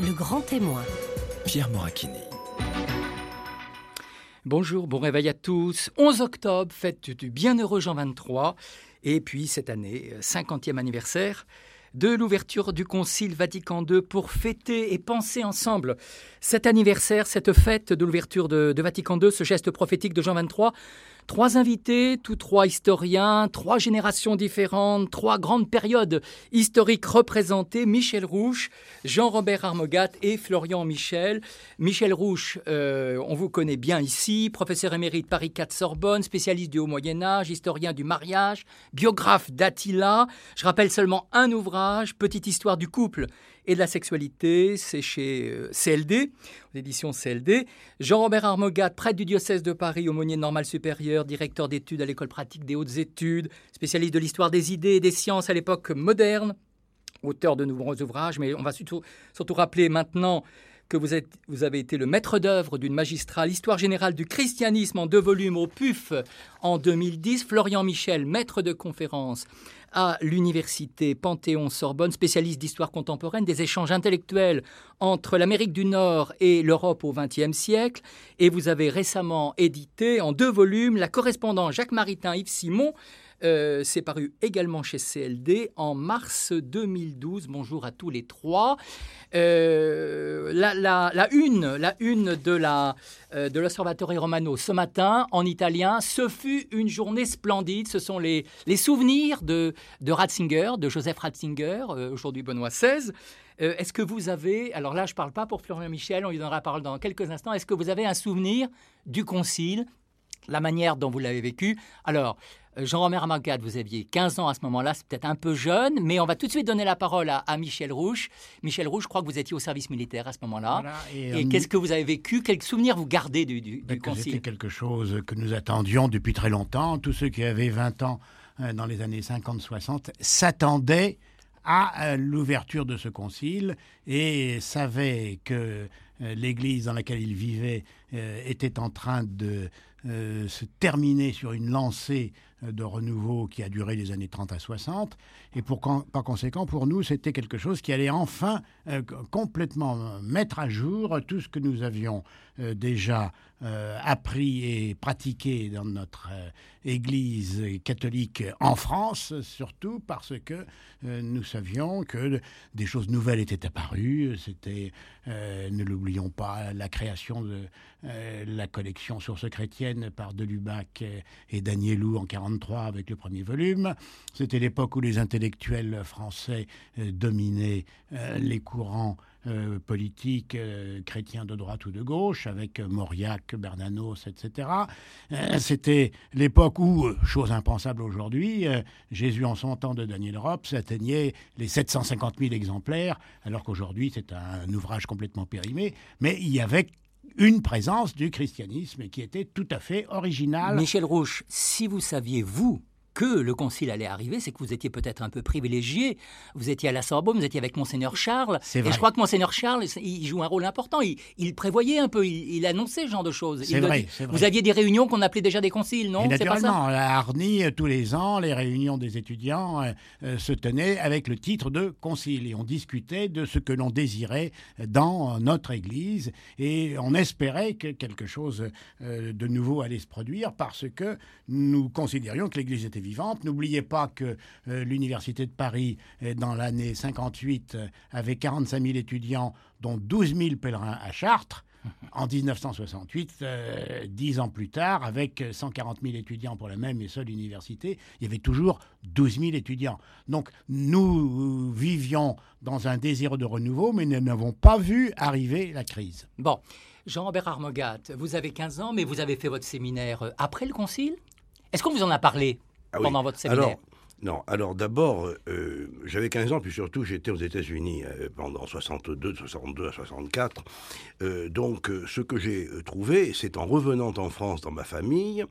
Le grand témoin. Pierre Moracchini. Bonjour, bon réveil à tous. 11 octobre, fête du bienheureux Jean 23. Et puis cette année, 50e anniversaire de l'ouverture du Concile Vatican II pour fêter et penser ensemble cet anniversaire, cette fête de l'ouverture de, Vatican II, ce geste prophétique de Jean 23. Trois invités, tous trois historiens, trois générations différentes, trois grandes périodes historiques représentées. Michel Rouche, Jean-Robert Armogat et Florian Michel. Michel Rouche, euh, on vous connaît bien ici, professeur émérite Paris 4 Sorbonne, spécialiste du Haut Moyen Âge, historien du mariage, biographe d'Attila. Je rappelle seulement un ouvrage, Petite histoire du couple et de la sexualité. C'est chez euh, CLD, l'édition CLD. Jean-Robert Armogat, prêtre du diocèse de Paris, aumônier normal supérieur, directeur d'études à l'école pratique des hautes études, spécialiste de l'histoire des idées et des sciences à l'époque moderne, auteur de nombreux ouvrages, mais on va surtout, rappeler maintenant que vous, vous avez été le maître d'œuvre d'une magistrale Histoire générale du christianisme en deux volumes au PUF en 2010. Florian Michel, maître de conférence à l'université Panthéon-Sorbonne, spécialiste d'histoire contemporaine, des échanges intellectuels entre l'Amérique du Nord et l'Europe au XXe siècle. Et vous avez récemment édité en deux volumes la correspondance Jacques Maritain Yves Simon euh, c'est paru également chez CLD en mars 2012. Bonjour à tous les trois. Euh, la, une, la une de la euh, de l'Osservatore Romano ce matin en italien, ce fut une journée splendide. Ce sont les, les souvenirs de, de Ratzinger, de Joseph Ratzinger, aujourd'hui Benoît XVI. est-ce que vous avez, alors là je ne parle pas pour Florian Michel, on lui donnera la parole dans quelques instants, est-ce que vous avez un souvenir du concile, la manière dont vous l'avez vécu Alors, Jean-Romain Armagade, vous aviez 15 ans à ce moment-là, c'est peut-être un peu jeune, mais on va tout de suite donner la parole à, Michel Rouge. Michel Rouge, je crois que vous étiez au service militaire à ce moment-là. et, euh, qu'est-ce que vous avez vécu? Quels souvenirs vous gardez du, du, C'était quelque chose que nous attendions depuis très longtemps. Tous ceux qui avaient 20 ans euh, dans les années 50-60 s'attendaient à euh, l'ouverture de ce concile et savaient que l'église dans laquelle ils vivaient était en train de se terminer sur une lancée euh, de renouveau qui a duré des années 30 à 60. Et pour, par conséquent, pour nous, c'était quelque chose qui allait enfin euh, complètement mettre à jour tout ce que nous avions euh, déjà appris et pratiqué dans notre Église catholique en France, surtout parce que nous savions que des choses nouvelles étaient apparues. C'était, ne l'oublions pas, la création de la collection Sources chrétiennes par Delubac et Danielou en 40 avec le premier volume. C'était l'époque où les intellectuels français euh, dominaient euh, les courants euh, politiques chrétiens de droite ou de gauche, avec Mauriac, Bernanos, etc. C'était l'époque où, chose impensable aujourd'hui, Jésus en son temps de Daniel Rops atteignait les 750 000 exemplaires, alors qu'aujourd'hui c'est un ouvrage complètement périmé, mais il y avait une présence du christianisme qui était tout à fait originale. Michel Rouche, si vous saviez, vous, que le concile allait arriver, c'est que vous étiez peut-être un peu privilégié. Vous étiez à la Sorbonne, vous étiez avec Monseigneur Charles. Et je crois que Monseigneur Charles, il joue un rôle important. Il, prévoyait un peu, il, annonçait ce genre de choses. C'est vrai, Vous aviez des réunions qu'on appelait déjà des conciles, non? C'est pas ça? À Arny, tous les ans, les réunions des étudiants euh, euh, se tenaient avec le titre de concile. Et on discutait de ce que l'on désirait dans notre Église. Et on espérait que quelque chose euh, de nouveau allait se produire parce que nous considérions que l'Église était N'oubliez pas que euh, l'Université de Paris, euh, dans l'année 58, euh, avait 45 000 étudiants, dont 12 000 pèlerins à Chartres. En 1968, dix ans plus tard, avec 140 000 étudiants pour la même et seule université, il y avait toujours 12 000 étudiants. Donc nous vivions dans un désir de renouveau, mais nous n'avons pas vu arriver la crise. Bon, Jean-Robert Armogat, vous avez 15 ans, mais vous avez fait votre séminaire après le Concile? Est-ce qu'on vous en a parlé? Ah pendant votre séminaire alors, non, alors d'abord, euh, j'avais 15 ans, puis surtout j'étais aux États-Unis euh, pendant 62, 62 à 64. Euh, donc ce que j'ai trouvé, c'est en revenant en France dans ma famille,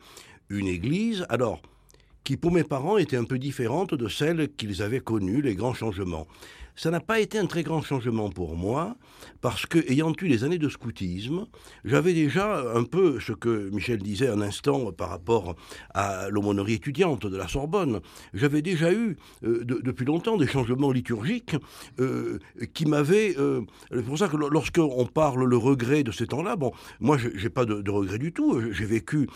une église, alors qui pour mes parents était un peu différente de celle qu'ils avaient connue, les grands changements. Ça n'a pas été un très grand changement pour moi, parce que, ayant eu les années de scoutisme, j'avais déjà un peu ce que Michel disait un instant par rapport à l'aumônerie étudiante de la Sorbonne. J'avais déjà eu, euh, depuis longtemps, des changements liturgiques euh, qui m'avaient. Euh, c'est pour ça que lorsqu'on parle le regret de ces temps-là, bon, moi, j'ai pas de, regret du tout. J'ai vécu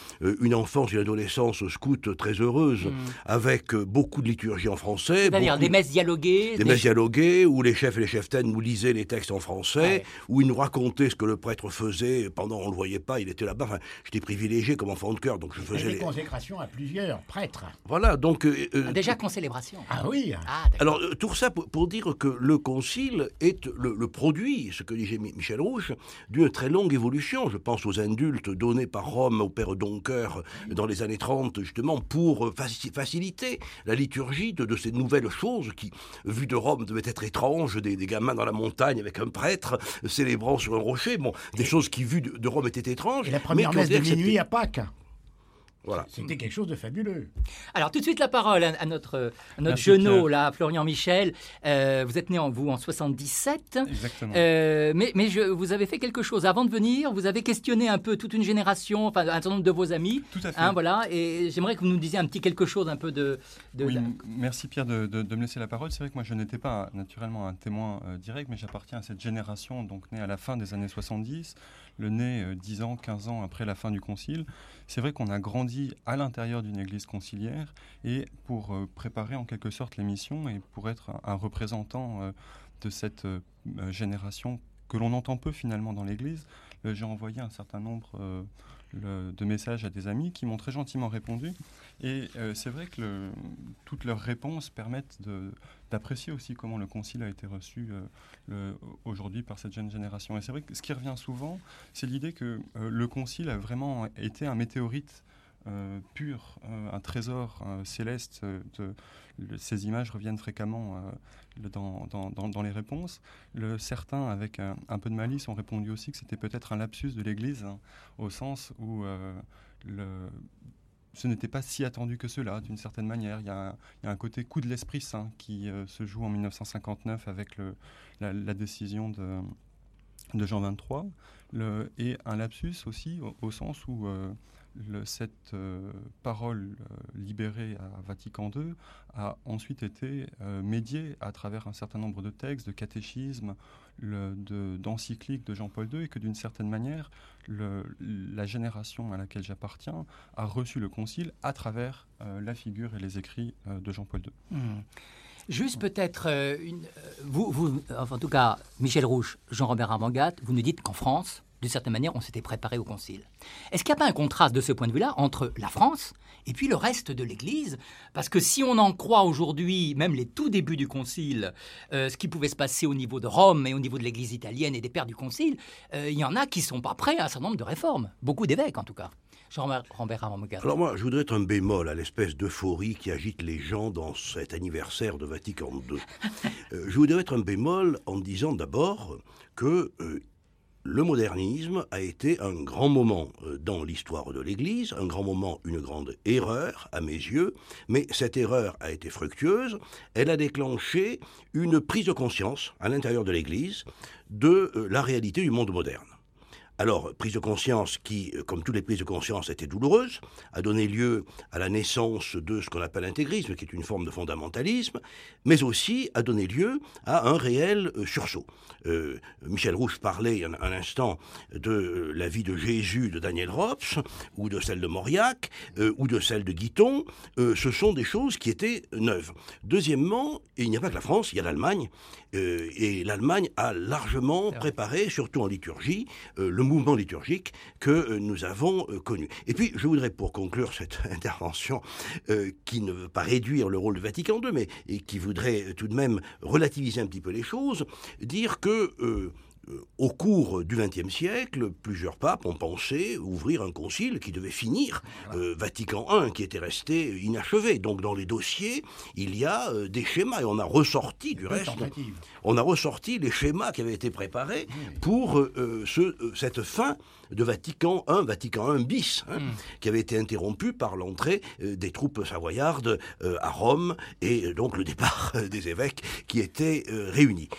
une enfance, une adolescence scout très heureuse, mmh. avec beaucoup de liturgie en français. C'est-à-dire des messes dialoguées Des, messes dialoguées, où les chefs et les cheftaines nous lisaient les textes en français, où ils nous racontaient ce que le prêtre faisait pendant, on le voyait pas, il était là-bas. Enfin, j'étais privilégié comme enfant de cœur, donc je faisais. des consécrations à plusieurs prêtres. Voilà, donc. Euh, euh, ah, déjà concélébration. Ah oui. Ah, Alors euh, tout ça pour, dire que le concile est le, produit, ce que disait Michel Rouge, d'une très longue évolution. Je pense aux indultes donnés par Rome au père Doncker dans les années 30, justement pour faciliter la liturgie de, ces nouvelles choses qui, vues de Rome, devaient être étranges, des, gamins dans la montagne avec un prêtre célébrant sur un rocher, bon, des choses qui, vues de, Rome, étaient étranges. Et la première messe de minuit à Pâques. Voilà. C'était quelque chose de fabuleux. Alors tout de suite la parole à, notre, notre genou, là, Florian Michel. Euh, vous êtes né en vous en 77. Exactement. Euh, mais mais je, vous avez fait quelque chose avant de venir. Vous avez questionné un peu toute une génération, enfin un certain nombre de vos amis. Tout à fait. Hein, voilà. Et j'aimerais que vous nous disiez un petit quelque chose un peu de. de oui, merci Pierre de, de, me laisser la parole. C'est vrai que moi je n'étais pas naturellement un témoin euh, direct, mais j'appartiens à cette génération donc née à la fin des années 70 le nez 10 ans, 15 ans après la fin du concile. C'est vrai qu'on a grandi à l'intérieur d'une église conciliaire et pour euh, préparer en quelque sorte l'émission et pour être un, représentant euh, de cette euh, génération que l'on entend peu finalement dans l'église, j'ai envoyé un certain nombre de messages à des amis qui m'ont très gentiment répondu. Et euh, c'est vrai que toutes leurs réponses permettent d'apprécier aussi comment le concile a été reçu euh, aujourd'hui par cette jeune génération. Et c'est vrai que ce qui revient souvent, c'est l'idée que euh, le concile a vraiment été un météorite pur, un trésor céleste. De, ces images reviennent fréquemment dans, les réponses. Certains, avec un, peu de malice, ont répondu aussi que c'était peut-être un lapsus de l'Église, hein, au sens où ce n'était pas si attendu que cela, d'une certaine manière. Il y, a, un côté coup de l'Esprit Saint qui euh, se joue en 1959 avec la, décision de, Jean XXIII, le, et un lapsus aussi au, sens où euh, cette euh, parole libérée à Vatican II a ensuite été médiée à travers un certain nombre de textes, de catéchismes, d'encycliques de, de Jean-Paul II, et que d'une certaine manière, la génération à laquelle j'appartiens a reçu le Concile à travers euh, la figure et les écrits euh, de Jean-Paul II. Hmm. Juste peut-être, euh, vous, vous, en tout cas, Michel Rouge, Jean-Robert Amangat, vous nous dites qu'en France, d'une certaine manière, on s'était préparé au Concile. Est-ce qu'il n'y a pas un contraste de ce point de vue-là entre la France et puis le reste de l'Église? Parce que si on en croit aujourd'hui, même les tout débuts du Concile, euh, ce qui pouvait se passer au niveau de Rome et au niveau de l'Église italienne et des pères du Concile, euh, il y en a qui ne sont pas prêts à un certain nombre de réformes. Beaucoup d'évêques, en tout cas. Alors moi, je voudrais être un bémol à l'espèce d'euphorie qui agite les gens dans cet anniversaire de Vatican II. Euh, je voudrais être un bémol en disant d'abord que le modernisme a été un grand moment euh, dans l'histoire de l'Église, un grand moment, une grande erreur à mes yeux, mais cette erreur a été fructueuse, elle a déclenché une prise de conscience à l'intérieur de l'Église de euh, la réalité du monde moderne. Alors, prise de conscience qui, euh, comme toutes les prises de conscience, était douloureuse, a donné lieu à la naissance de ce qu'on appelle l'intégrisme, qui est une forme de fondamentalisme, mais aussi a donné lieu à un réel euh, sursaut. Euh, Michel Rouge parlait un, un, instant de la vie de Jésus de Daniel Rops, ou de celle de Mauriac, ou de celle de Guiton. ce sont des choses qui étaient neuves. Deuxièmement, il n'y a pas que la France, il y a l'Allemagne, et l'Allemagne a largement préparé, surtout en liturgie, le mouvement liturgique que euh, nous avons euh, connu. Et puis, je voudrais, pour conclure cette intervention, euh, qui ne veut pas réduire le rôle du Vatican II, mais qui voudrait tout de même relativiser un petit peu les choses, dire que au cours du XXe siècle, plusieurs papes ont pensé ouvrir un concile qui devait finir euh, Vatican I, qui était resté inachevé. Donc dans les dossiers, il y a euh, des schémas et on a ressorti du reste, on a ressorti les schémas qui avaient été préparés pour ce, cette fin de Vatican I, Vatican I bis, hein, hmm. qui avait été interrompu par l'entrée des troupes savoyardes à Rome et donc le départ des évêques qui étaient réunis.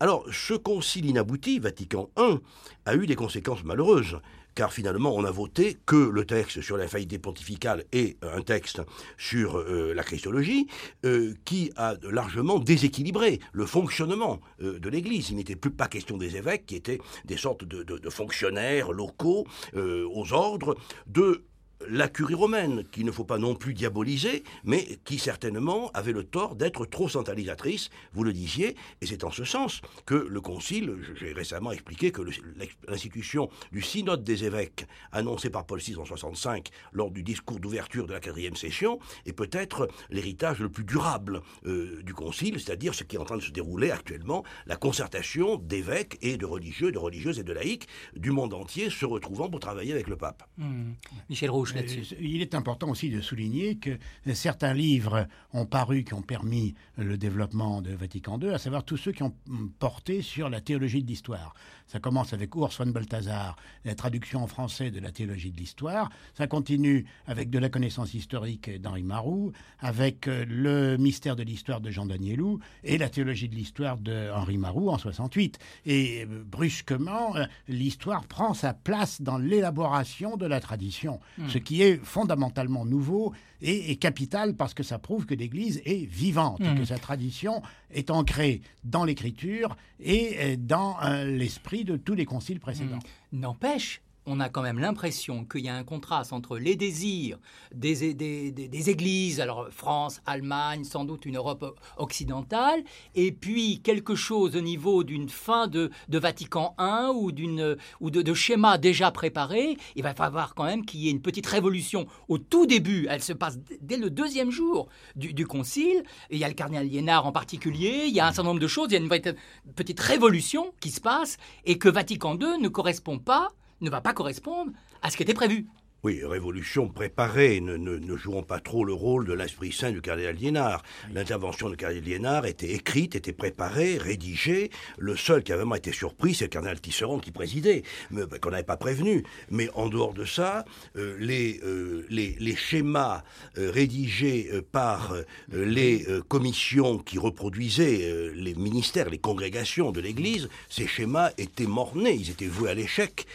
alors ce concile abouti, Vatican I, a eu des conséquences malheureuses car finalement on a voté que le texte sur la faillite pontificale et un texte sur euh, la christologie euh, qui a largement déséquilibré le fonctionnement euh, de l'Église. Il n'était plus pas question des évêques qui étaient des sortes de fonctionnaires locaux aux ordres, de la curie romaine, qu'il ne faut pas non plus diaboliser, mais qui certainement avait le tort d'être trop centralisatrice, vous le disiez, et c'est en ce sens que le Concile, j'ai récemment expliqué que l'institution du synode des évêques, annoncé par Paul VI en 65 lors du discours d'ouverture de la quatrième session, est peut-être l'héritage le plus durable euh, du Concile, c'est-à-dire ce qui est en train de se dérouler actuellement, la concertation d'évêques et de religieux, de religieuses et de laïcs du monde entier se retrouvant pour travailler avec le pape. Mmh. Michel Rouge, euh, il est important aussi de souligner que certains livres ont paru qui ont permis le développement de Vatican II, à savoir tous ceux qui ont porté sur la théologie de l'histoire. Ça commence avec Urs von Balthasar, la traduction en français de la théologie de l'histoire. Ça continue avec de la connaissance historique d'Henri Marou, avec euh, le mystère de l'histoire de Jean Danielou et la théologie de l'histoire de Henri Marou en 68. Et euh, brusquement, l'histoire prend sa place dans l'élaboration de la tradition, ce qui est fondamentalement nouveau et, capital parce que ça prouve que l'Église est vivante, que mmh. sa tradition est ancrée dans l'Écriture et euh, dans euh, l'esprit de tous les conciles précédents. Mmh. N'empêche, on a quand même l'impression qu'il y a un contraste entre les désirs des, églises, alors France, Allemagne, sans doute une Europe occidentale, et puis quelque chose au niveau d'une fin de, Vatican I ou, ou de, schémas déjà préparés. Il va falloir quand même qu'il y ait une petite révolution au tout début. Elle se passe dès le deuxième jour du, concile. il y a le cardinal Liénard en particulier, il y a un certain nombre de choses, il y a une petite révolution qui se passe, et que Vatican II ne correspond pas ne va pas correspondre à ce qui était prévu. Oui, révolution préparée, ne, ne, jouons pas trop le rôle de l'esprit saint du cardinal Liénard. L'intervention du cardinal Liénard était écrite, était préparée, rédigée. Le seul qui a vraiment été surpris, c'est le cardinal Tisserand qui présidait, mais ben, qu'on n'avait pas prévenu. Mais en dehors de ça, euh, les, euh, les, les, schémas euh, rédigés par les commissions qui reproduisaient les ministères, les congrégations de l'Église, ces schémas étaient mornés, ils étaient voués à l'échec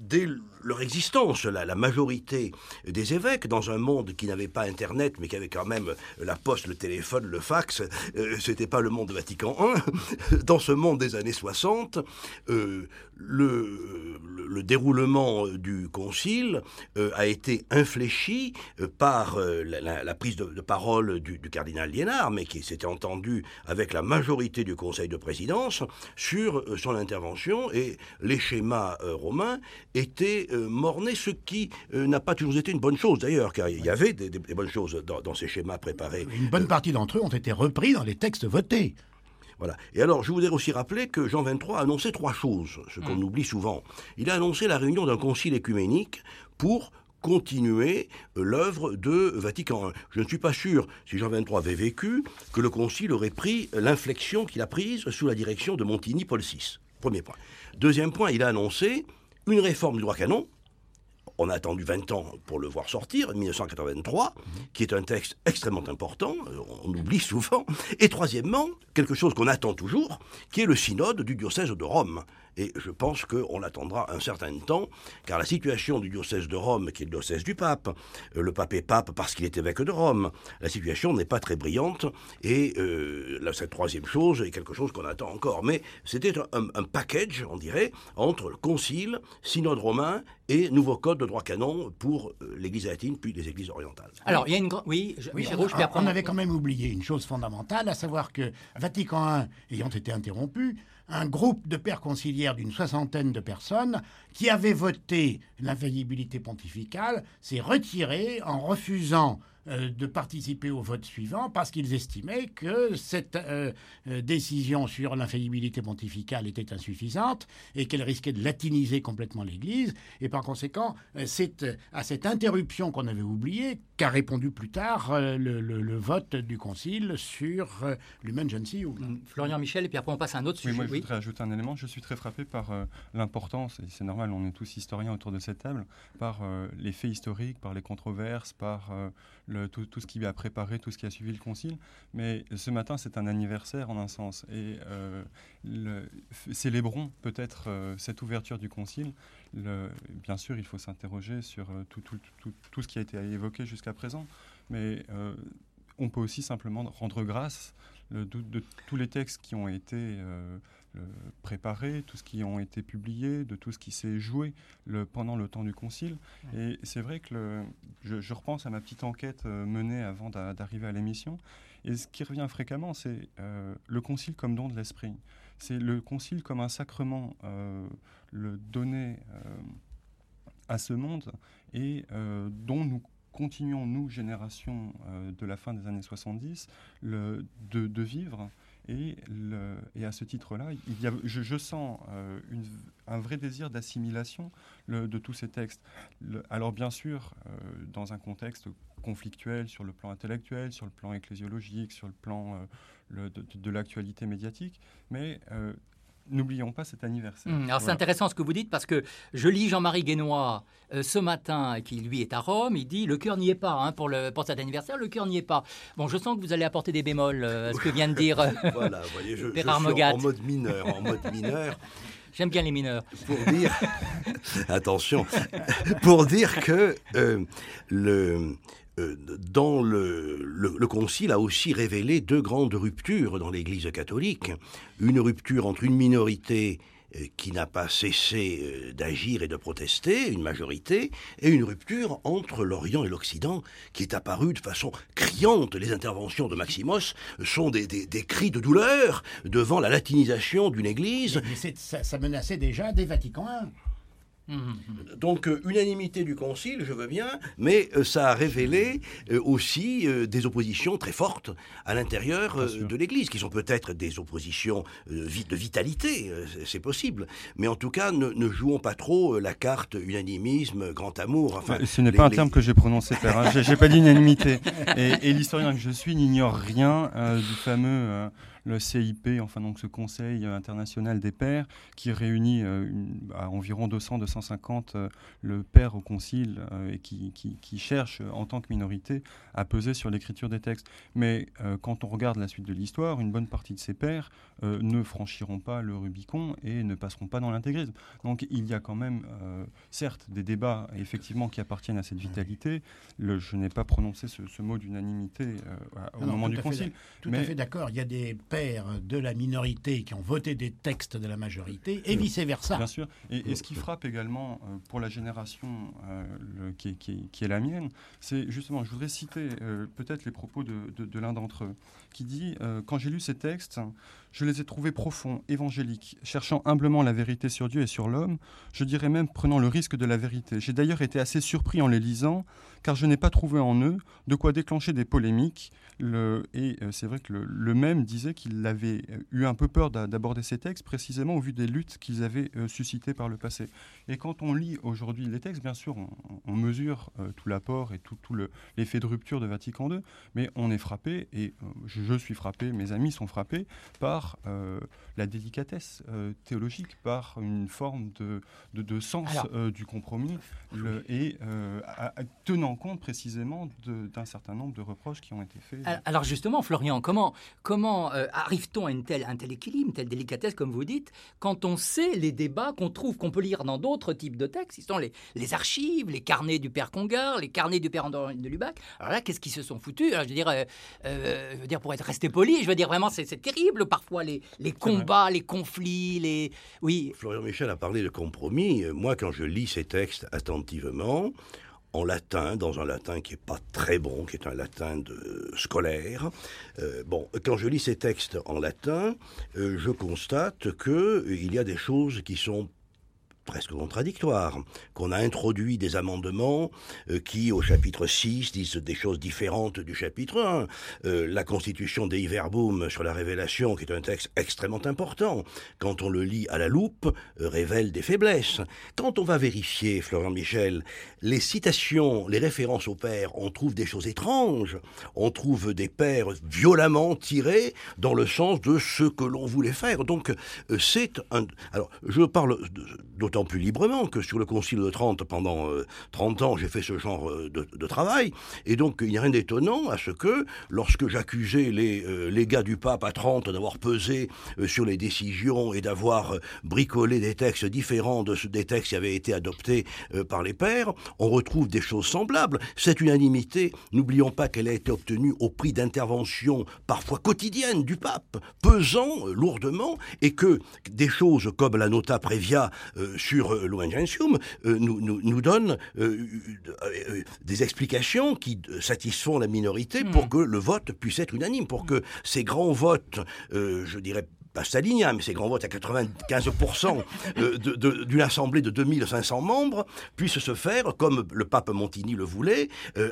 dès leur existence, la, majorité des évêques, dans un monde qui n'avait pas Internet, mais qui avait quand même la poste, le téléphone, le fax, euh, c'était pas le monde de Vatican I. Dans ce monde des années 60, euh, le, le, déroulement du concile euh, a été infléchi par la, prise de, parole du, du, cardinal Liénard, mais qui s'était entendu avec la majorité du conseil de présidence sur son intervention, et les schémas romains étaient euh, morné, ce qui euh, n'a pas toujours été une bonne chose d'ailleurs, car il y avait des, bonnes choses dans, ces schémas préparés. Une bonne partie d'entre eux ont été repris dans les textes votés. Voilà. Et alors, je voudrais aussi rappeler que Jean XXIII a annoncé trois choses, ce qu'on mm. oublie souvent. Il a annoncé la réunion d'un concile écuménique pour continuer euh, l'œuvre de Vatican I. Je ne suis pas sûr, si Jean XXIII avait vécu, que le concile aurait pris l'inflexion qu'il a prise sous la direction de Montigny Paul VI. Premier point. Deuxième point, il a annoncé une réforme du droit canon. On a attendu 20 ans pour le voir sortir, 1983, qui est un texte extrêmement important, euh, on oublie souvent. Et troisièmement, quelque chose qu'on attend toujours, qui est le synode du diocèse de Rome, et je pense qu'on l'attendra un certain temps, car la situation du diocèse de Rome, qui est le diocèse du pape, euh, le pape est pape parce qu'il est évêque de Rome, la situation n'est pas très brillante, et euh, cette troisième chose est quelque chose qu'on attend encore. Mais c'était un, package, on dirait, entre le concile, synode romain et nouveau code de droit canon pour euh, l'Église latine puis les Églises orientales. Alors, il y a une grande... Oui, oui on, avait quand même oublié une chose fondamentale, à savoir que Vatican I ayant été interrompu, un groupe de pères conciliaires d'une soixantaine de personnes qui avaient voté l'infaillibilité pontificale s'est retiré en refusant euh, de participer au vote suivant parce qu'ils estimaient que cette euh, euh, décision sur l'infaillibilité pontificale était insuffisante et qu'elle risquait de latiniser complètement l'Église. Et par conséquent, c'est à cette interruption qu'on avait oubliée qu'a répondu plus tard le, vote du Concile sur l'Human Gentium. Mm, Florian Michel, et puis après on passe à un autre sujet. moi, je voudrais ajouter un élément. Je suis très frappé par l'importance, et c'est normal, on est tous historiens autour de cette table, par les faits historiques, par les controverses, par tout, ce qui a préparé, tout ce qui a suivi le concile. Mais ce matin, c'est un anniversaire en un sens. Et euh, célébrons peut-être euh, cette ouverture du concile. Bien sûr, il faut s'interroger sur euh, tout, ce qui a été évoqué jusqu'à présent. Mais on peut aussi simplement rendre grâce de, tous les textes qui ont été préparés, tout ce qui ont été publiés, de tout ce qui s'est joué le, pendant le temps du concile. Et c'est vrai que je, repense à ma petite enquête euh, menée avant d'arriver à l'émission. Et ce qui revient fréquemment, c'est euh, le concile comme don de l'esprit. C'est le concile comme un sacrement euh, le donné à ce monde et dont nous continuons, nous, génération de la fin des années 70, le, de, vivre et, et à ce titre-là, je, je, sens euh, un vrai désir d'assimilation de tous ces textes. alors bien sûr, euh, dans un contexte conflictuel sur le plan intellectuel, sur le plan ecclésiologique, sur le plan euh, de l'actualité médiatique, mais N'oublions pas cet anniversaire. Hum, alors c'est intéressant ce que vous dites parce que je lis Jean-Marie Guénois euh, ce matin, qui lui est à Rome, il dit le cœur n'y est pas hein, pour, le, pour cet anniversaire, le cœur n'y est pas. Bon, je sens que vous allez apporter des bémols euh, à ce que vient de dire euh, voilà, voyez, je, je suis en mode mineur, en mode mineur. J'aime bien les mineurs. Pour dire, attention, pour dire que le, euh, dans le, le, Concile a aussi révélé deux grandes ruptures dans l'Église catholique. Une rupture entre une minorité euh, qui n'a pas cessé euh, d'agir et de protester, une majorité, et une rupture entre l'Orient et l'Occident qui est apparue de façon criante. Les interventions de Maximos sont des, cris de douleur devant la latinisation d'une Église. Mais ça, ça, menaçait déjà des Vatican. Donc euh, unanimité du Concile, je veux bien, mais euh, ça a révélé euh, aussi des oppositions très fortes à l'intérieur de l'Église, qui sont peut-être des oppositions de vitalité, c'est possible, mais en tout cas ne, jouons pas trop la carte unanimisme, grand amour. Enfin, Ce n'est pas un terme que j'ai prononcé, père. Hein. J'ai pas d'unanimité. Et, et l'historien que je suis n'ignore rien du fameux le CIP, enfin donc ce Conseil international des pères, qui réunit euh, à environ 200-250 euh, le père au concile euh, et qui, qui, cherche en tant que minorité à peser sur l'écriture des textes. Mais quand on regarde la suite de l'histoire, une bonne partie de ces pères ne franchiront pas le Rubicon et ne passeront pas dans l'intégrisme. Donc il y a quand même, certes, des débats effectivement qui appartiennent à cette vitalité. Le, je n'ai pas prononcé ce, mot d'unanimité au moment du concile. tout à fait d'accord. Il y a des de la minorité qui ont voté des textes de la majorité et vice-versa. Bien sûr. Et, ce qui frappe également euh, pour la génération euh, qui, est la mienne, c'est justement, je voudrais citer euh, peut-être les propos de, l'un d'entre eux, qui dit Quand j'ai lu ces textes, je les ai trouvés profonds, évangéliques, cherchant humblement la vérité sur Dieu et sur l'homme, je dirais même prenant le risque de la vérité. J'ai d'ailleurs été assez surpris en les lisant, car je n'ai pas trouvé en eux de quoi déclencher des polémiques. Le, et c'est vrai que le même disait qu'il il avait euh, eu un peu peur d'aborder ces textes, précisément au vu des luttes qu'ils avaient euh, suscitées par le passé. Et quand on lit aujourd'hui les textes, bien sûr, on, mesure euh, tout l'apport et tout, l'effet de rupture de Vatican II, mais on est frappé, et je, suis frappé, mes amis sont frappés, par la délicatesse théologique, par une forme de, de, sens du compromis, et tenant compte précisément d'un certain nombre de reproches qui ont été faits. Alors justement, Florian, comment, comment arrive-t-on à une telle, un tel équilibre, une telle délicatesse, comme vous dites, quand on sait les débats qu'on trouve, qu'on peut lire dans d'autres types de textes, ils sont les, les, archives, les carnets du père Congar, les carnets du père André de Lubac. Alors là, qu'est-ce qu'ils se sont foutus Je veux dire, euh, euh, je veux dire, pour être resté poli, je veux dire vraiment, c'est terrible parfois les, les combats, les conflits, les. Oui. Florian Michel a parlé de compromis. Moi, quand je lis ces textes attentivement, en latin, dans un latin qui n'est pas très bon, qui est un latin de scolaire. Euh, bon, quand je lis ces textes en latin, euh, je constate qu'il y a des choses qui sont presque contradictoires, qu'on a introduit des amendements euh, qui, au chapitre 6, disent des choses différentes du chapitre 1. Euh, la constitution des Iverboom sur la révélation, qui est un texte extrêmement important, quand on le lit à la loupe, euh, révèle des faiblesses. Quand on va vérifier, Florian Michel, les citations, les références au père, on trouve des choses étranges. On trouve des pères violemment tirés dans le sens de ce que l'on voulait faire. Donc, c'est un... Alors, je parle plus librement que sur le Concile de Trente, pendant 30 euh, ans, j'ai fait ce genre euh, de, travail. Et donc, il n'y a rien d'étonnant à ce que, lorsque j'accusais les, euh, les gars du pape à Trente d'avoir pesé sur les décisions et d'avoir bricolé des textes différents de des textes qui avaient été adoptés par les pères, on retrouve des choses semblables. Cette unanimité, n'oublions pas qu'elle a été obtenue au prix d'interventions parfois quotidiennes du pape, pesant lourdement, et que des choses comme la nota previa sur euh, euh, nous, nous, nous, donne euh, des explications qui satisfont la minorité pour hmm. que le vote puisse être unanime, pour que ces grands votes, je dirais pas stalinien, mais ces grands votes à 95% d'une assemblée de 2500 membres puissent se faire, comme le pape Montigny le voulait,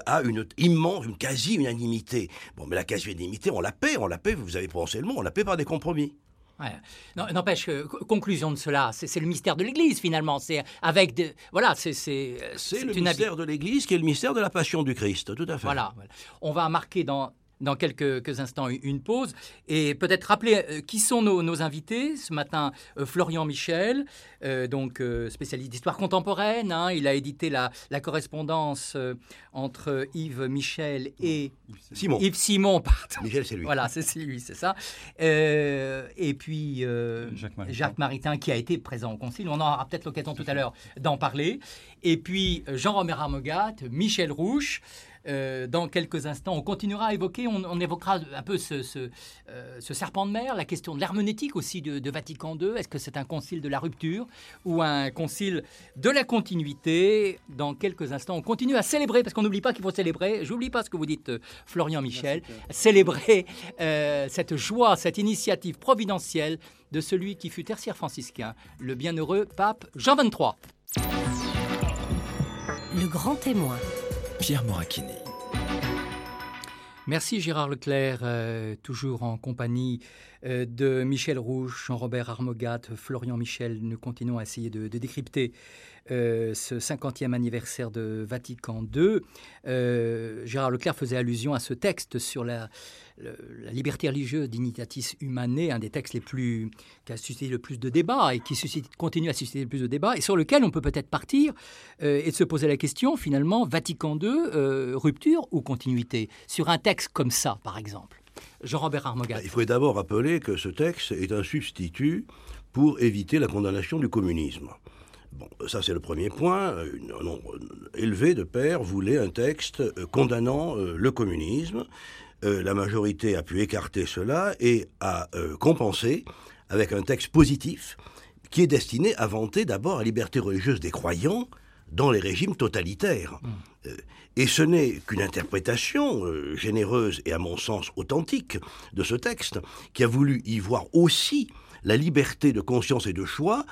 à une immense, une quasi-unanimité. Bon, mais la quasi-unanimité, on la paie, on la paie, vous avez prononcé le mot, on la paie par des compromis. N'empêche, conclusion de cela, c'est le mystère de l'Église finalement. C'est avec de, voilà, c'est c'est le mystère de l'Église qui est le mystère de la Passion du Christ, tout à fait. Voilà, on va marquer dans dans quelques, instants une pause et peut-être rappeler euh, qui sont nos, invités. Ce matin, euh, Florian Michel, euh, donc spécialiste d'histoire contemporaine. Hein. il a édité la, correspondance entre Yves Michel et Simon. Yves Simon, pardon. Michel, c'est lui. Voilà, c'est lui, c'est ça. et puis Jacques Maritain. qui a été présent au Concile. On aura peut-être l'occasion tout à l'heure d'en parler. Et puis Jean-Romer Amogat, Michel Rouche. Euh, dans quelques instants. On continuera à évoquer, on, évoquera un peu ce, euh, ce, serpent de mer, la question de l'herméneutique aussi de, Vatican II. Est-ce que c'est un concile de la rupture ou un concile de la continuité? Dans quelques instants, on continue à célébrer, parce qu'on n'oublie pas qu'il faut célébrer. J'oublie pas ce que vous dites, euh, Florian Michel. Célébrer cette joie, cette initiative providentielle de celui qui fut tertiaire franciscain, le bienheureux pape Jean XXIII. Le grand témoin. Pierre Moracchini. Merci Gérard Leclerc, euh, toujours en compagnie euh, de Michel Rouge, Jean-Robert Armogat, Florian Michel. Nous continuons à essayer de, décrypter euh, ce 50e anniversaire de Vatican II. Gérard Leclerc faisait allusion à ce texte sur la, liberté religieuse d'Initatis Humanae, un des textes les plus qui a suscité le plus de débats et qui continue à susciter le plus de débats, et sur lequel on peut peut-être partir euh, et se poser la question finalement Vatican II, euh, rupture ou continuité? Sur un texte comme ça, par exemple. Jean-Robert Armogat. Il faut d'abord rappeler que ce texte est un substitut pour éviter la condamnation du communisme. Bon, ça c'est le premier point. Un nombre élevé de pères voulaient un texte euh, condamnant le communisme. Euh, la majorité a pu écarter cela et a euh, compensé avec un texte positif qui est destiné à vanter d'abord la liberté religieuse des croyants dans les régimes totalitaires. Mmh. Euh, et ce n'est qu'une interprétation généreuse et à mon sens authentique de ce texte qui a voulu y voir aussi la liberté de conscience et de choix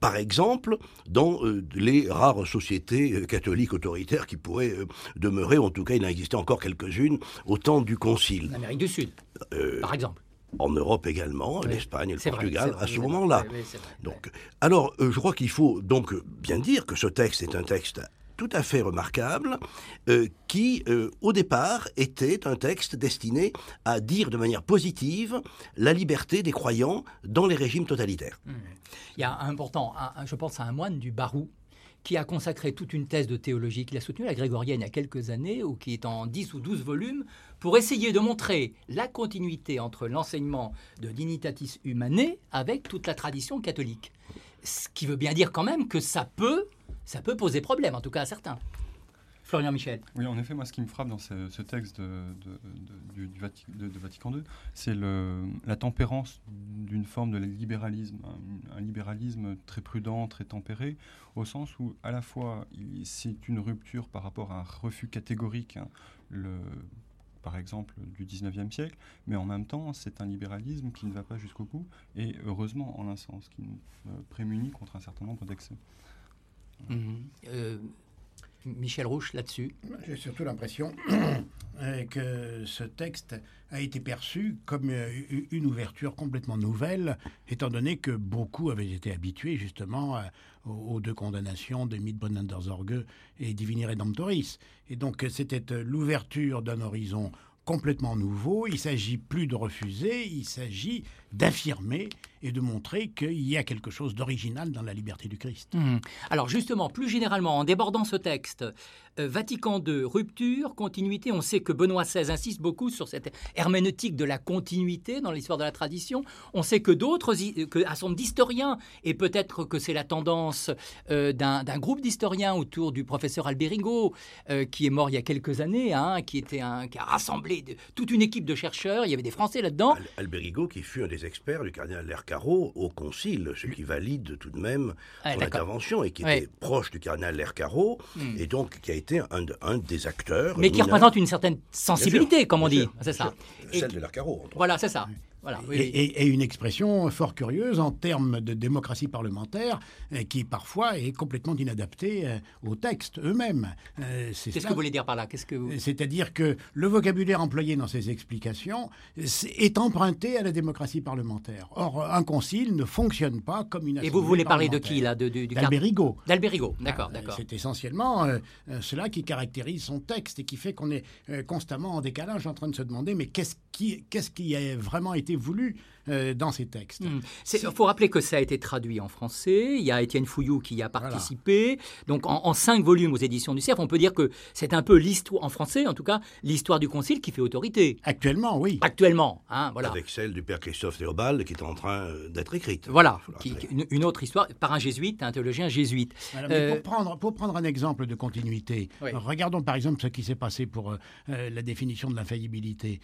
par exemple, dans euh, les rares sociétés euh, catholiques autoritaires qui pourraient euh, demeurer, en tout cas il en existait encore quelques-unes, au temps du Concile. En Amérique du Sud, par exemple. En Europe également, l'Espagne et le Portugal, à ce moment-là. donc, alors, je crois qu'il faut donc bien dire que ce texte est un texte tout à fait remarquable, euh, qui, euh, au départ, était un texte destiné à dire de manière positive la liberté des croyants dans les régimes totalitaires. Mmh. Il y a un important, je pense à un moine du Barou, qui a consacré toute une thèse de théologie qu'il a soutenue, la grégorienne, il y a quelques années, ou qui est en 10 ou 12 volumes, pour essayer de montrer la continuité entre l'enseignement de Dignitatis Humanae avec toute la tradition catholique. Ce qui veut bien dire quand même que ça peut ça peut poser problème, en tout cas à certains. Florian Michel. Oui, en effet, moi, ce qui me frappe dans ce, texte de, du, Vatican II, c'est la tempérance d'une forme de libéralisme, un, libéralisme très prudent, très tempéré, au sens où, à la fois, c'est une rupture par rapport à un refus catégorique, hein, par exemple, du 19e siècle, mais en même temps, c'est un libéralisme qui ne va pas jusqu'au bout, et heureusement, en un sens, qui nous prémunit contre un certain nombre d'excès. Mmh. Michel Rouche là-dessus J'ai surtout l'impression que ce texte a été perçu comme euh, une ouverture complètement nouvelle, étant donné que beaucoup avaient été habitués justement euh, aux deux condamnations de Midbrunner et Divini Redemptoris. Et donc c'était euh, l'ouverture d'un horizon complètement nouveau. Il s'agit plus de refuser, il s'agit d'affirmer et de montrer qu'il y a quelque chose d'original dans la liberté du Christ. Mmh. Alors justement, plus généralement, en débordant ce texte, euh, Vatican II, rupture, continuité, on sait que Benoît XVI insiste beaucoup sur cette herméneutique de la continuité dans l'histoire de la tradition. On sait que d'autres, que un certain d'historiens, et peut-être que c'est la tendance euh, d'un groupe d'historiens autour du professeur Alberigo, euh, qui est mort il y a quelques années, hein, qui, était un, qui a rassemblé toute une équipe de chercheurs, il y avait des Français là-dedans. Alberigo qui fut un des experts du cardinal Lercaro au Concile, ce qui valide tout de même ah, son intervention et qui était proche du cardinal Lercaro hmm. et donc qui a été un, un des acteurs. Mais qui représente une certaine sensibilité, comme on dit. C'est ça. Celle de Lercaro. Voilà, c'est ça et, une expression fort curieuse en termes de démocratie parlementaire euh, qui parfois est complètement inadaptée euh, aux textes eux-mêmes. Euh, c'est Qu'est-ce que vous voulez dire par là? Qu'est-ce que vous... C'est-à-dire que le vocabulaire employé dans ces explications est emprunté à la démocratie parlementaire. Or, un concile ne fonctionne pas comme une Et vous voulez parler de qui là de, de, D'Alberigo. D'Alberigo, d'accord, d'accord. C'est essentiellement cela qui caractérise son texte et qui fait qu'on est constamment en décalage en train de se demander mais qu'est-ce qui, qu'est-ce qui a vraiment été voulu euh, dans ces textes. Il hmm. faut rappeler que ça a été traduit en français. Il y a Étienne Fouillou qui y a participé. Donc en, cinq volumes aux éditions du Cerf, on peut dire que c'est un peu l'histoire, en français en tout cas, l'histoire du Concile qui fait autorité. Actuellement, oui. Actuellement, hein, voilà. Avec celle du père Christophe Théobald qui est en train euh, d'être écrite. Voilà, une, autre histoire par un jésuite, un théologien jésuite. Euh, pour, prendre, pour prendre un exemple de continuité, regardons par exemple ce qui s'est passé pour la définition de l'infaillibilité.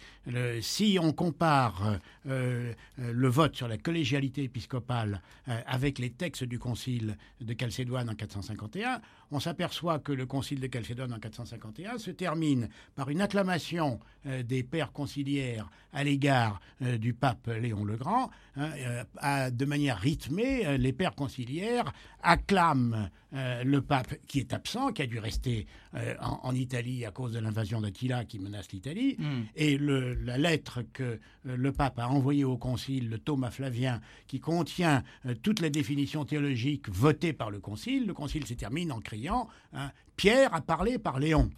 si on compare euh, le vote sur la collégialité épiscopale euh, avec les textes du Concile de Chalcédoine en 451, on s'aperçoit que le Concile de Chalcédoine en 451 se termine par une acclamation euh, des pères conciliaires à l'égard du pape Léon le Grand. Hein, de manière rythmée, les pères conciliaires acclament le pape qui est absent, qui a dû rester en, Italie à cause de l'invasion d'Attila qui menace l'Italie, hmm. et la lettre que le pape a envoyée au Concile le Thomas Flavien, qui contient euh, toutes les définitions théologiques votées par le Concile. Le Concile se termine en criant hein, Pierre a parlé par Léon.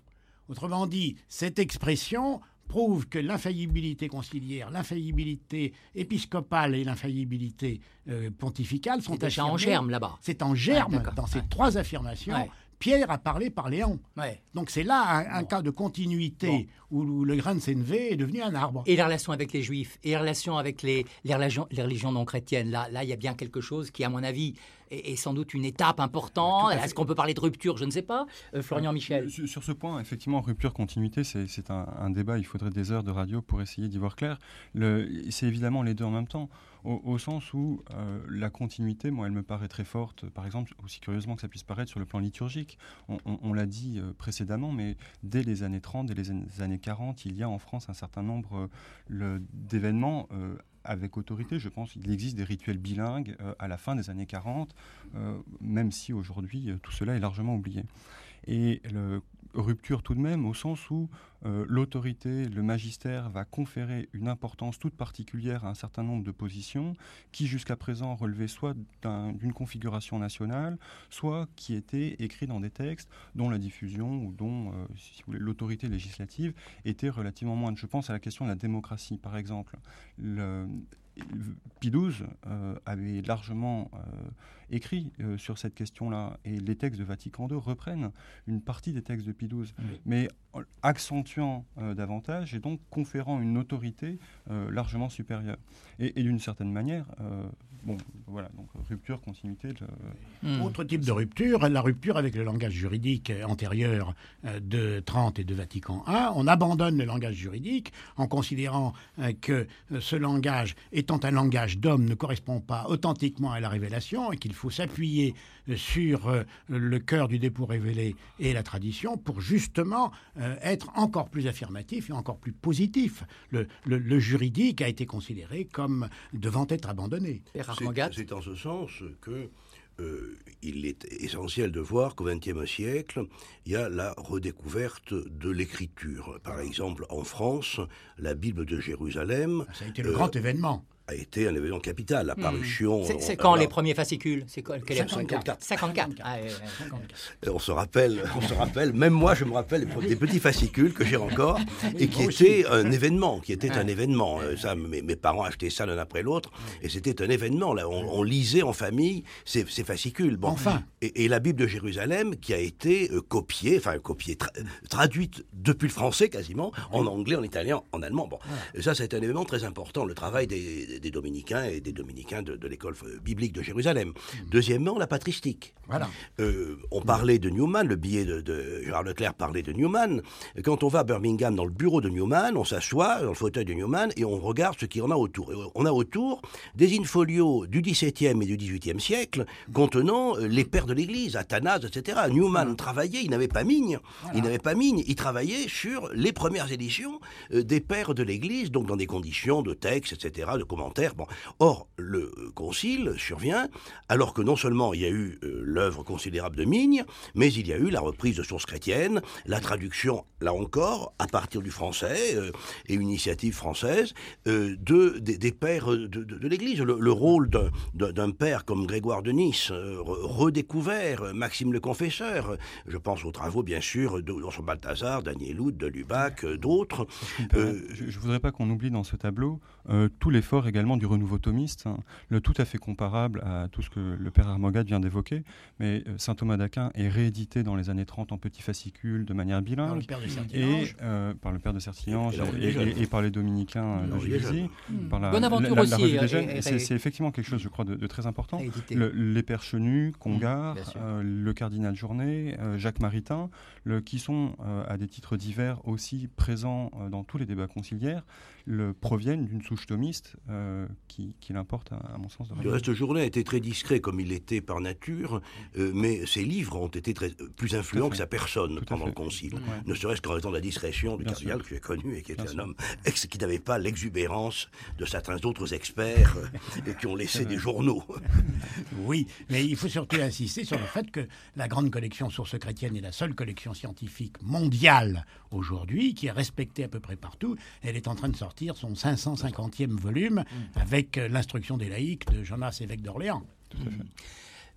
Autrement dit, cette expression prouve que l'infaillibilité conciliaire, l'infaillibilité épiscopale et l'infaillibilité euh, pontificale sont C'est en germe là-bas. C'est en germe dans ces trois affirmations. Pierre a parlé par Léon. Donc c'est là un, cas de continuité où le grain de Sénévé est devenu un arbre. Et la relation avec les Juifs, et la relation avec les, les, religions, les religions, non chrétiennes, là, là, il y a bien quelque chose qui, à mon avis, est, sans doute une étape importante. Est-ce qu'on peut parler de rupture? Je ne sais pas. Euh, Florian Michel. Sur, ce point, effectivement, rupture, continuité, c'est un, débat. Il faudrait des heures de radio pour essayer d'y voir clair. C'est évidemment les deux en même temps, au, sens où euh, la continuité, moi, elle me paraît très forte. Par exemple, aussi curieusement que ça puisse paraître sur le plan liturgique. On, l'a dit euh, précédemment, mais dès les années 30, dès les années 40, il y a en France un certain nombre d'événements avec autorité. Je pense qu'il existe des rituels bilingues euh, à la fin des années 40, euh, même si aujourd'hui euh, tout cela est largement oublié. Et le, rupture tout de même au sens où l'autorité, le magistère va conférer une importance toute particulière à un certain nombre de positions qui jusqu'à présent relevaient soit d'une configuration nationale, soit qui étaient écrits dans des textes dont la diffusion ou dont si l'autorité législative était relativement moindre. Je pense à la question de la démocratie par exemple. Le, XII euh, avait largement euh, écrit euh, sur cette question-là, et les textes de Vatican II reprennent une partie des textes de Pie XII, mais accentuant davantage et donc conférant une autorité largement supérieure. Et, d'une certaine manière, bon, voilà, donc rupture, continuité. Hmm. Autre type de rupture, la rupture avec le langage juridique antérieur de Trente et de Vatican I. On abandonne le langage juridique en considérant que ce langage étant un langage d'homme, ne correspond pas authentiquement à la révélation et qu'il faut s'appuyer sur le cœur du dépôt révélé et la tradition pour justement être encore plus affirmatif et encore plus positif. Le, juridique a été considéré comme devant être abandonné. C'est en ce sens que euh, il est essentiel de voir qu'au XXe siècle, il y a la redécouverte de l'écriture. Par exemple, en France, la Bible de Jérusalem. Ça a été le grand événement a été un événement capital. L'apparition. Hmm. C'est quand les premiers fascicules? C'est quoi 54. 54. Ah, on se rappelle, on se rappelle. Même moi, je me rappelle des petits fascicules que j'ai encore et qui étaient un événement, qui était un événement. Euh, ça, mes, mes, parents achetaient ça l'un après l'autre et c'était un événement. Là, on, lisait en famille ces, fascicules. Bon. Enfin. Et, la Bible de Jérusalem qui a été euh, copiée, enfin copiée, traduite depuis le français quasiment, en anglais, en italien, en allemand. Bon, ça, c'est un événement très important. Le travail des des, dominicains et des dominicains de, l'école biblique de Jérusalem. Hmm. Deuxièmement, la patristique. Voilà. Euh, on parlait de Newman, le billet de, Gérard Leclerc parlait de Newman. Quand on va à Birmingham dans le bureau de Newman, on s'assoit dans le fauteuil de Newman et on regarde ce qu'il y en a autour. On a autour des infolios du XVIIe et du XVIIIe siècle contenant euh, les pères de l'Église, Athanase, etc. Newman travaillait, il n'avait pas mine, il n'avait pas mine, il travaillait sur les premières éditions euh, des pères de l'Église, donc dans des conditions de texte, etc., de commentaires Or, le concile survient alors que non seulement il y a eu euh, l'œuvre considérable de Migne, mais il y a eu la reprise de sources chrétiennes, la traduction, là encore, à partir du français euh, et une initiative française, euh, de, des, pères de, l'Église. Le, rôle d'un père comme Grégoire de Nice, redécouvert, Maxime le Confesseur, je pense aux travaux, bien sûr, de son Balthazar, Daniel Houd, de Lubac, d'autres. je ne voudrais pas qu'on oublie dans ce tableau tout l'effort également du renouveau thomiste, hein. le tout à fait comparable à tout ce que le père Armogade vient d'évoquer, mais euh, saint Thomas d'Aquin est réédité dans les années 30 en petits fascicules de manière bilingue, et euh, par le père de Certillange et, par les dominicains de Juvisy. Bonne aventure aussi. C'est effectivement quelque chose, je crois, de, très important. les pères Chenus, Congar, mmh, euh, le cardinal Journet, Jacques Maritain, le, qui sont à des titres divers aussi présents dans tous les débats conciliaires, le, proviennent d'une souche thomiste euh, qui, qui l'importe, à, mon sens. De le reste, Journet a été très discret, comme il était par nature, euh, mais ses livres ont été très, euh, plus influents que sa personne pendant le Concile. Ne serait-ce qu'en raison de la discrétion du cardinal que j'ai connu et qui était un homme qui n'avait pas l'exubérance de certains autres experts et qui ont laissé des journaux. oui, mais il faut surtout insister sur le fait que la grande collection Sources chrétiennes est la seule collection scientifique mondiale aujourd'hui qui est respectée à peu près partout. Elle est en train de sortir son 550e volume mm. avec euh, l'instruction des laïcs de Jonas, évêque d'Orléans.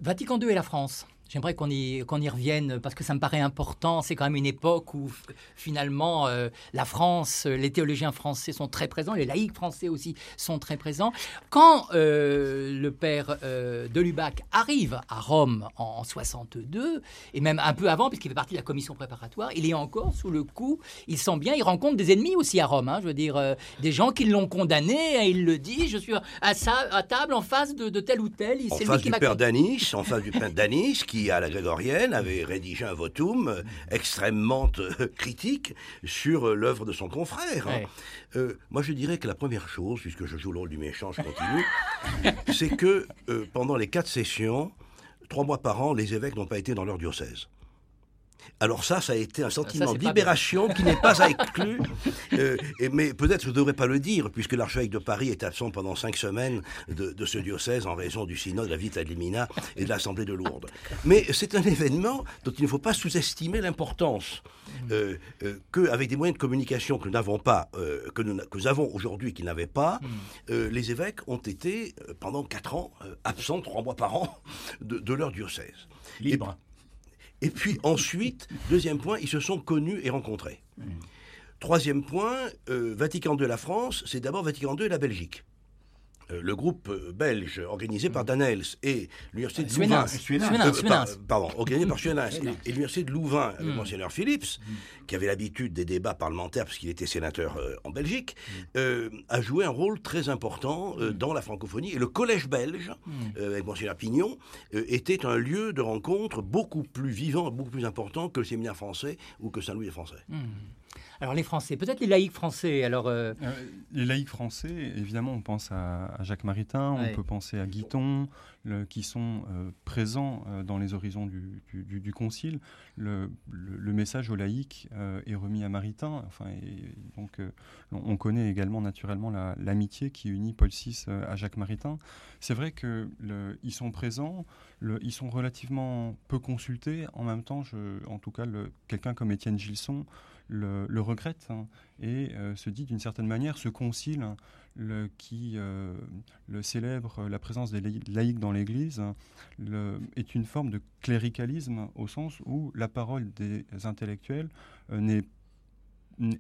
Vatican II et la France. J'aimerais qu'on y, qu'on y revienne parce que ça me paraît important. C'est quand même une époque où finalement euh, la France, les théologiens français sont très présents, les laïcs français aussi sont très présents. Quand euh, le père euh, de Lubac arrive à Rome en, 62, et même un peu avant, puisqu'il fait partie de la commission préparatoire, il est encore sous le coup, il sent bien, il rencontre des ennemis aussi à Rome. Hein, je veux dire, des gens qui l'ont condamné, et il le dit, je suis à, à table en face de, tel ou tel. En face du père Danis, en face du père Danis, qui à la Grégorienne, avait rédigé un votum euh, extrêmement euh, critique sur euh, l'œuvre de son confrère. Hein. moi, je dirais que la première chose, puisque je joue le rôle du méchant, je continue, c'est que pendant les quatre sessions, trois mois par an, les évêques n'ont pas été dans leur diocèse. Alors ça, ça a été un sentiment de libération qui n'est pas à exclure. Euh, mais peut-être je ne devrais pas le dire, puisque l'archevêque de Paris est absent pendant cinq semaines de, ce diocèse en raison du synode de la Vita Limina et de l'Assemblée de Lourdes. Mais c'est un événement dont il ne faut pas sous-estimer l'importance. Euh, euh, qu'avec des moyens de communication que nous n'avons pas, que, nous, avons aujourd'hui qu'ils n'avaient pas, les évêques ont été, pendant quatre ans, absents trois mois par an de, leur diocèse. Libre. Et puis ensuite, deuxième point, ils se sont connus et rencontrés. Troisième point, euh, Vatican II la France, c'est d'abord Vatican II et la Belgique. Euh, le groupe euh, belge organisé par Danels et l'université de Louvain, pardon, organisé par Suenens et, l'université de Louvain avec mm. Monseigneur Philips, mm. qui avait l'habitude des débats parlementaires parce qu'il était sénateur en Belgique, mm. a joué un rôle très important dans la francophonie. Et le collège belge, avec Monseigneur Pignon, était un lieu de rencontre beaucoup plus vivant, beaucoup plus important que le séminaire français ou que Saint-Louis des Français. Alors les Français, peut-être les laïcs français. Alors euh, les laïcs français, évidemment, on pense à, Jacques Maritain, on peut penser à Guiton, qui sont présents dans les horizons du, Concile. Le, message aux laïcs est remis à Maritain. Enfin, et donc on connaît également naturellement l'amitié qui unit Paul VI à Jacques Maritain. C'est vrai qu'ils sont présents, ils sont relativement peu consultés. En même temps, je, en tout cas, quelqu'un comme Étienne Gilson le, regrette hein, et euh, se dit d'une certaine manière ce concile hein, qui euh, le célèbre la présence des laïcs dans l'Église hein, est une forme de cléricalisme au sens où la parole des intellectuels euh, n'est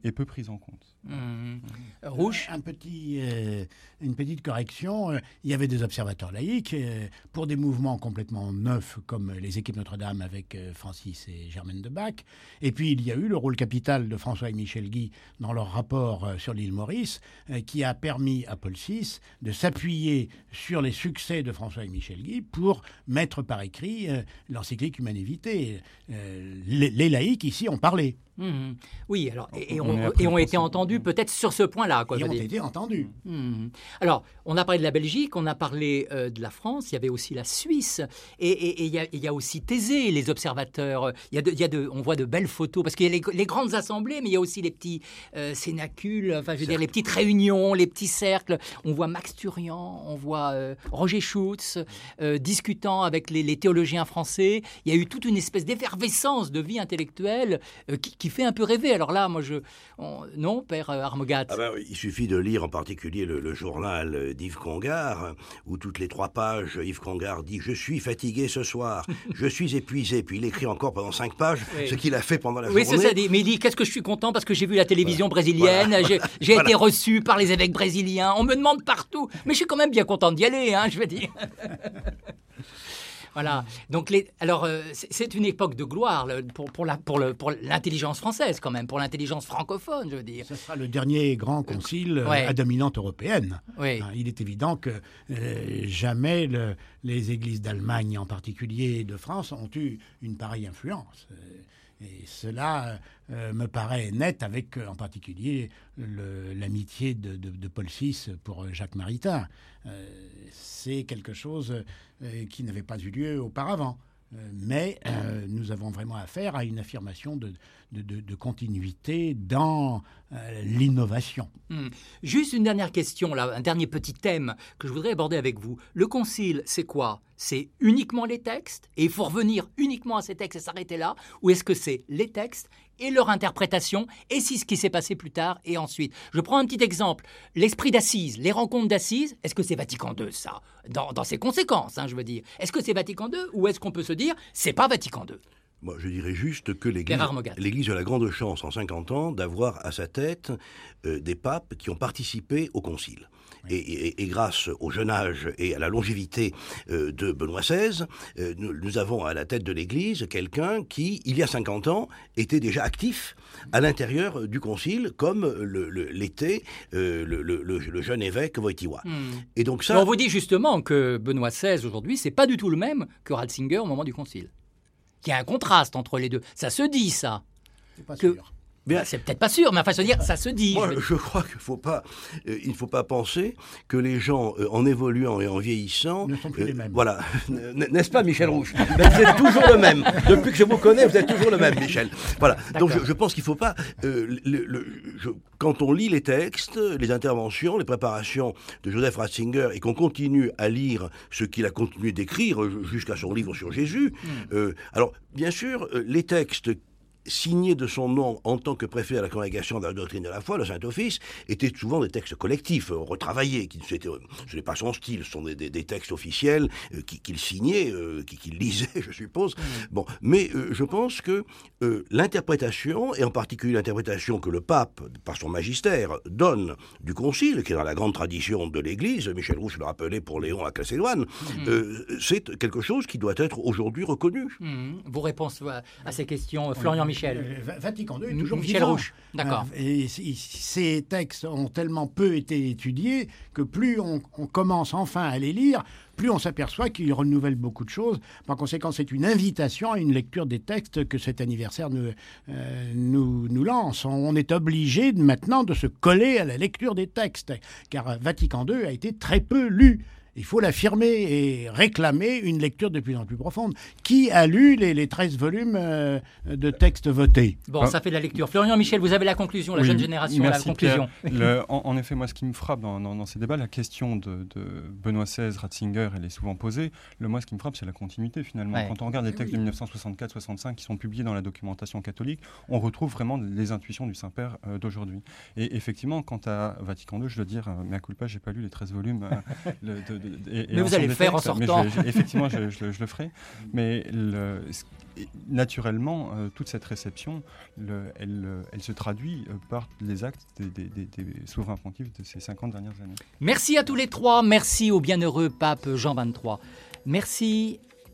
est peu prise en compte. Mmh. Rouge un petit, euh, Une petite correction. Euh, il y avait des observateurs laïcs euh, pour des mouvements complètement neufs comme les équipes Notre-Dame avec Francis et Germaine de Bach. Et puis il y a eu le rôle capital de François et Michel Guy dans leur rapport sur l'île Maurice qui a permis à Paul VI de s'appuyer sur les succès de François et Michel Guy pour mettre par écrit l'encyclique Humanité. Les, les laïcs ici ont parlé. Mmh. Oui, alors, et, ont, été entendus peut-être sur ce point-là. Ils ont été entendus. Mmh. Alors, on a parlé de la Belgique, on a parlé euh, de la France, il y avait aussi la Suisse, et, il, y a, aussi Thésée, les observateurs. Il y a il y a de, on voit de belles photos, parce qu'il y a les, grandes assemblées, mais il y a aussi les petits euh, cénacules, enfin, je veux dire, les petites réunions, les petits cercles. On voit Max Turian, on voit euh, Roger Schutz discutant avec les, théologiens français. Il y a eu toute une espèce d'effervescence de vie intellectuelle qui fait un peu rêver. Alors là, moi, je. Non, père euh, Armogat ah ben, Il suffit de lire en particulier le, journal d'Yves Congar, où toutes les trois pages, Yves Congar dit Je suis fatigué ce soir, je suis épuisé. Puis il écrit encore pendant cinq pages ce qu'il a fait pendant la journée. Oui, c'est ça. Mais il dit Qu'est-ce que je suis content parce que j'ai vu la télévision brésilienne, j'ai été reçu par les évêques brésiliens, on me demande partout. Mais je suis quand même bien content d'y aller, hein, je veux dire. Voilà. Donc, les, alors, euh, c'est une époque de gloire pour, pour, la, pour, le, pour l'intelligence française, quand même, pour l'intelligence francophone, je veux dire. Ce sera le dernier grand concile euh, à dominante européenne. Oui. Hein, il est évident que euh, jamais les églises d'Allemagne, en particulier de France, ont eu une pareille influence. Et cela me paraît net avec en particulier l'amitié de, Paul VI pour Jacques Maritain. C'est quelque chose euh, qui n'avait pas eu lieu auparavant. Euh, mais euh, nous avons vraiment affaire à une affirmation de, de, continuité dans l'innovation. Hmm. Juste une dernière question, un dernier petit thème que je voudrais aborder avec vous. Le concile, c'est quoi? C'est uniquement les textes? Et il faut revenir uniquement à ces textes et s'arrêter là? Ou est-ce que c'est les textes et leur interprétation, et si ce qui s'est passé plus tard et ensuite. Je prends un petit exemple. L'esprit d'assises, les rencontres d'assises, est-ce que c'est Vatican II, ça? Dans, ses conséquences, hein, je veux dire. Est-ce que c'est Vatican II ou est-ce qu'on peut se dire c'est pas Vatican II moi, je dirais juste que l'Église a la grande chance en 50 ans d'avoir à sa tête euh, des papes qui ont participé au Concile. Et, grâce au jeune âge et à la longévité euh, de Benoît XVI, euh, nous, avons à la tête de l'Église quelqu'un qui, il y a 50 ans, était déjà actif à l'intérieur du Concile, comme l'était le, le, jeune évêque Wojtyła. Hmm. Et donc ça... on vous dit justement que Benoît XVI, aujourd'hui, c'est pas du tout le même que Ratzinger au moment du Concile. Il y a un contraste entre les deux. Ça se dit, ça. C'est pas sûr. Bah, c'est peut-être pas sûr, mais enfin, se dire, ça se dit. Moi, je, crois qu'il faut pas, euh, il ne faut pas penser que les gens, euh, en évoluant et en vieillissant, ne sont plus les euh, mêmes. Voilà, n'est-ce pas, Michel Rouge? Ben, Vous êtes toujours le même. Depuis que je vous connais, vous êtes toujours le même, Michel. Voilà. Donc, je, pense qu'il ne faut pas. Le, quand on lit les textes, les interventions, les préparations de Joseph Ratzinger, et qu'on continue à lire ce qu'il a continué d'écrire jusqu'à son livre sur Jésus, hmm. alors bien sûr, les textes signé de son nom en tant que préfet à la congrégation de la doctrine de la foi, le Saint-Office, étaient souvent des textes collectifs, euh, retravaillés. Qui, euh, ce n'est pas son style, ce sont des, textes officiels euh, qu'il signait, qu'il lisait, je suppose. Mmh. Bon, mais je pense que l'interprétation, et en particulier l'interprétation que le pape, par son magistère, donne du Concile, qui est dans la grande tradition de l'Église, Michel Rouge le rappelait pour Léon à Cacédoine, mmh. c'est quelque chose qui doit être aujourd'hui reconnu. Mmh. Vos réponses à ces questions, Florian Jean-Michel Vatican II est toujours Michel vivant. Rouge, d'accord. et ces textes ont tellement peu été étudiés que plus on, commence enfin à les lire, plus on s'aperçoit qu'ils renouvellent beaucoup de choses. Par conséquent, c'est une invitation à une lecture des textes que cet anniversaire nous, nous, nous lance. On est obligé maintenant de se coller à la lecture des textes, car Vatican II a été très peu lu. Il faut l'affirmer et réclamer une lecture de plus en plus profonde. Qui a lu les, les 13 volumes euh, de textes votés? Bon, ça fait de la lecture. Florian Michel, vous avez la conclusion, la jeune génération, la conclusion. en, effet, moi, ce qui me frappe dans, ces débats, la question de, Benoît XVI, Ratzinger, elle est souvent posée. Le, moi, ce qui me frappe, c'est la continuité, finalement. Quand on regarde les textes de 1964-65 qui sont publiés dans la documentation catholique, on retrouve vraiment les intuitions du Saint-Père euh, d'aujourd'hui. Et effectivement, quant à Vatican II, je dois dire, euh, mais à culpa, j'ai pas lu les 13 volumes de mais vous allez le faire en sortant. effectivement, je, le ferai. Mais naturellement, euh, toute cette réception, elle, se traduit euh, par les actes des, des, souverains pontifs de ces 50 dernières années. Merci à tous les trois. Merci au bienheureux pape Jean XXIII. Merci